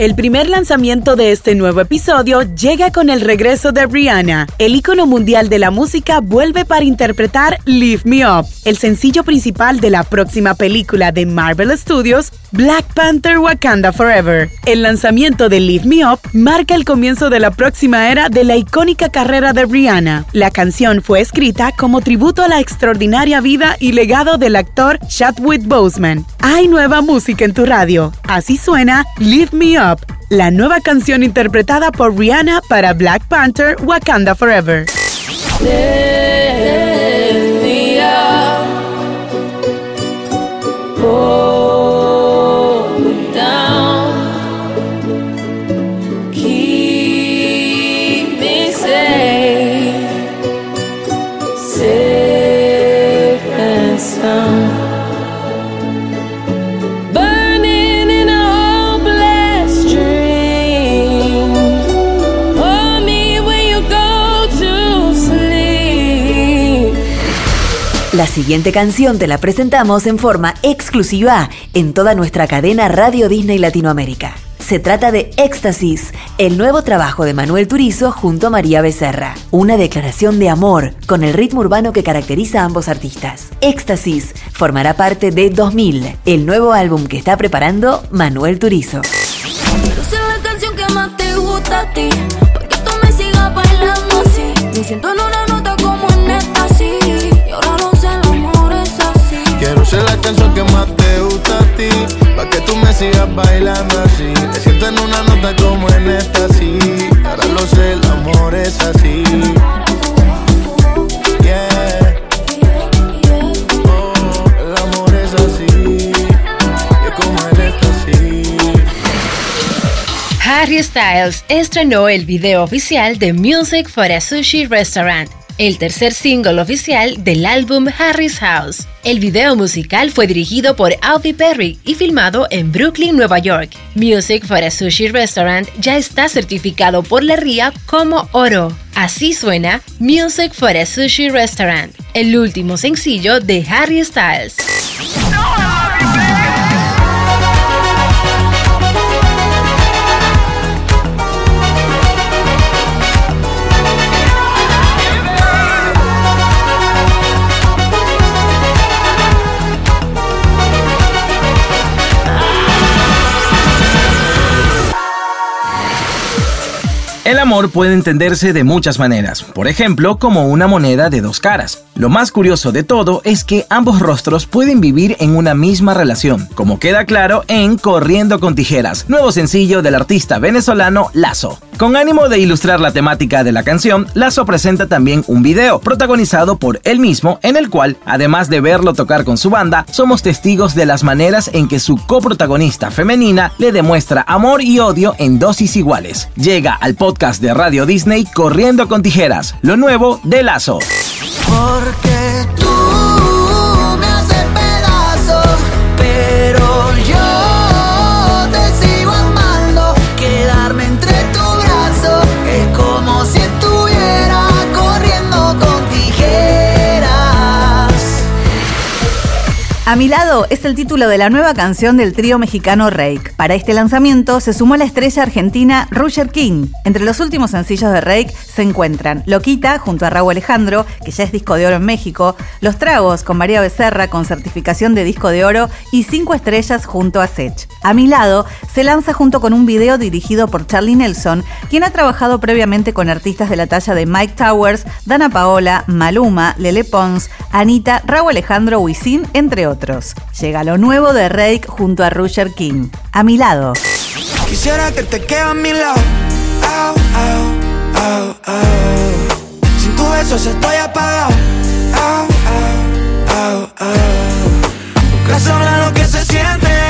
El primer lanzamiento de este nuevo episodio llega con el regreso de Rihanna. El ícono mundial de la música vuelve para interpretar Lift Me Up, el sencillo principal de la próxima película de Marvel Studios, Black Panther Wakanda Forever. El lanzamiento de Lift Me Up marca el comienzo de la próxima era de la icónica carrera de Rihanna. La canción fue escrita como tributo a la extraordinaria vida y legado del actor Chadwick Boseman. Hay nueva música en tu radio. Así suena Lift Me Up, la nueva canción interpretada por Rihanna para Black Panther Wakanda Forever. La siguiente canción te la presentamos en forma exclusiva en toda nuestra cadena Radio Disney Latinoamérica. Se trata de Éxtasis, el nuevo trabajo de Manuel Turizo junto a María Becerra. Una declaración de amor con el ritmo urbano que caracteriza a ambos artistas. Éxtasis formará parte de 2000, el nuevo álbum que está preparando Manuel Turizo. la canción que más te gusta a ti, canción que más te gusta a ti, pa' que tú me sigas bailando así. Me siento en una nota como en esta, sí. Ahora lo sé, el amor es así. Yeah. Oh, el amor es así. Como en esta. Harry Styles estrenó el video oficial de Music for a Sushi Restaurant, el tercer single oficial del álbum Harry's House. El video musical fue dirigido por Alfie Perry y filmado en Brooklyn, Nueva York. Music for a Sushi Restaurant ya está certificado por la RIA como oro. Así suena Music for a Sushi Restaurant, el último sencillo de Harry Styles. Amor puede entenderse de muchas maneras, por ejemplo, como una moneda de dos caras. Lo más curioso de todo es que ambos rostros pueden vivir en una misma relación, como queda claro en Corriendo con Tijeras, nuevo sencillo del artista venezolano Lazo. Con ánimo de ilustrar la temática de la canción, Lazo presenta también un video protagonizado por él mismo, en el cual, además de verlo tocar con su banda, somos testigos de las maneras en que su coprotagonista femenina le demuestra amor y odio en dosis iguales. Llega al podcast de Radio Disney Corriendo con Tijeras, lo nuevo de Lazo. A mi lado es el título de la nueva canción del trío mexicano Rake. Para este lanzamiento se sumó la estrella argentina Roger King. Entre los últimos sencillos de Rake se encuentran Loquita junto a Raúl Alejandro, que ya es disco de oro en México, Los Tragos con María Becerra con certificación de disco de oro y Cinco Estrellas junto a Sech. A mi lado se lanza junto con un video dirigido por Charlie Nelson, quien ha trabajado previamente con artistas de la talla de Mike Towers, Dana Paola, Maluma, Lele Pons, Anita, Raúl Alejandro, Wisin, entre otros. Llega lo nuevo de Rake junto a Roger King. A mi lado. Quisiera que te quede a mi lado. Sin tu besos estoy apagado. Au, au, au, au. Lo que se siente.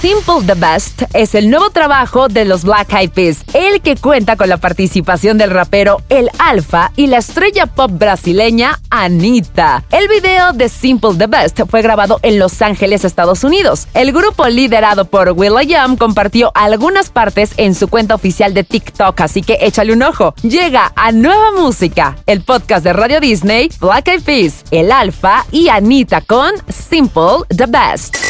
Simple the Best es el nuevo trabajo de los Black Eyed Peas, el que cuenta con la participación del rapero El Alfa y la estrella pop brasileña Anita. El video de Simple the Best fue grabado en Los Ángeles, Estados Unidos. El grupo liderado por Will.i.am compartió algunas partes en su cuenta oficial de TikTok, así que échale un ojo. Llega a Nueva Música, el podcast de Radio Disney, Black Eyed Peas, El Alfa y Anita con Simple the Best.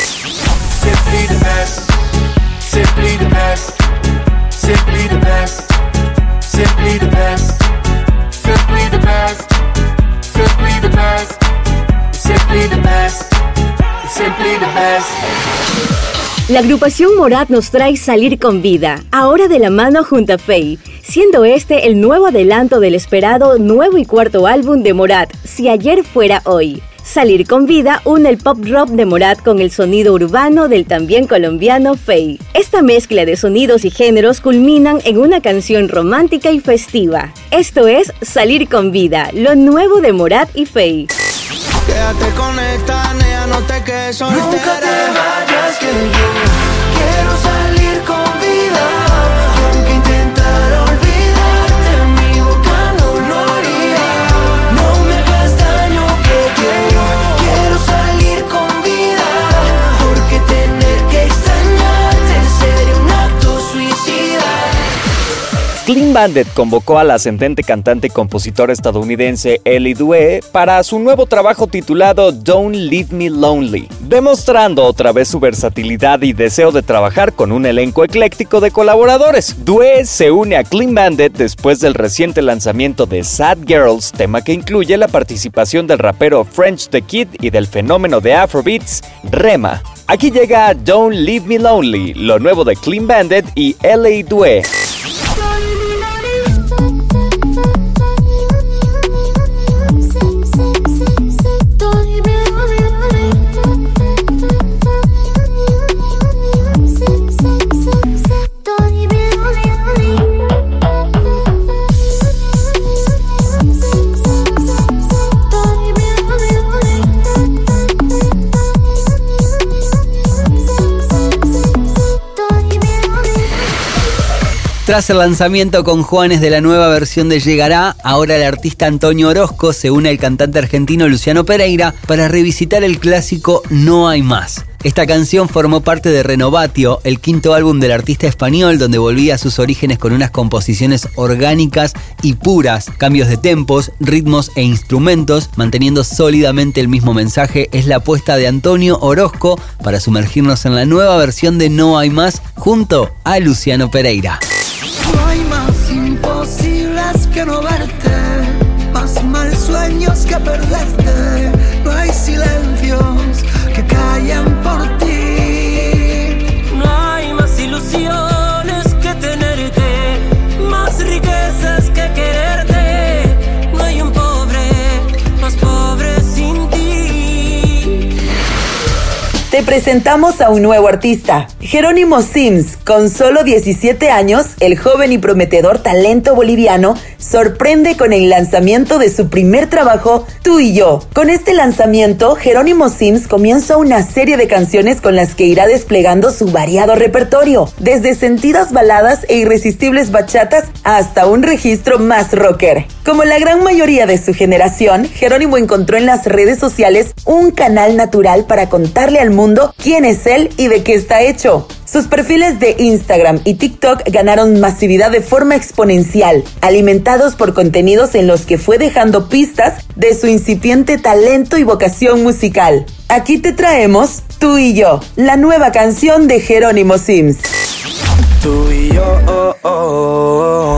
La agrupación Morat nos trae Salir con Vida, ahora de la mano junto a Faye, siendo este el nuevo adelanto del esperado nuevo y cuarto álbum de Morat, Si ayer fuera hoy. Salir con vida une el pop rock de Morat con el sonido urbano del también colombiano Faye. Esta mezcla de sonidos y géneros culminan en una canción romántica y festiva. Esto es Salir con vida, lo nuevo de Morat y Faye. Quédate con esta, nea, no te quedes soltera. Nunca te vayas, Clean Bandit convocó a la ascendente cantante y compositora estadounidense Ellie Due para su nuevo trabajo titulado Don't Leave Me Lonely, demostrando otra vez su versatilidad y deseo de trabajar con un elenco ecléctico de colaboradores. Due se une a Clean Bandit después del reciente lanzamiento de Sad Girls, tema que incluye la participación del rapero French the Kid y del fenómeno de Afrobeats, Rema. Aquí llega Don't Leave Me Lonely, lo nuevo de Clean Bandit y Ellie Due. Tras el lanzamiento con Juanes de la nueva versión de Llegará, ahora el artista Antonio Orozco se une al cantante argentino Luciano Pereira para revisitar el clásico No hay más. Esta canción formó parte de Renovatio, el quinto álbum del artista español donde volvía a sus orígenes con unas composiciones orgánicas y puras, cambios de tempos, ritmos e instrumentos, manteniendo sólidamente el mismo mensaje, es la apuesta de Antonio Orozco para sumergirnos en la nueva versión de No hay más junto a Luciano Pereira. Que no verte, más mal sueños que perderte. No hay silencios que callan por ti. No hay más ilusiones que tenerte, más riquezas que quererte. No hay un pobre más pobre sin ti. Te presentamos a un nuevo artista, Jerónimo Sims. Con solo 17 años, el joven y prometedor talento boliviano sorprende con el lanzamiento de su primer trabajo, Tú y yo. Con este lanzamiento, Jerónimo Sims comienza una serie de canciones con las que irá desplegando su variado repertorio, desde sentidas baladas e irresistibles bachatas hasta un registro más rocker. Como la gran mayoría de su generación, Jerónimo encontró en las redes sociales un canal natural para contarle al mundo quién es él y de qué está hecho. Sus perfiles de Instagram y TikTok ganaron masividad de forma exponencial, alimentados por contenidos en los que fue dejando pistas de su incipiente talento y vocación musical. Aquí te traemos Tú y yo, la nueva canción de Jerónimo Sims. Tú y yo, oh, oh, oh,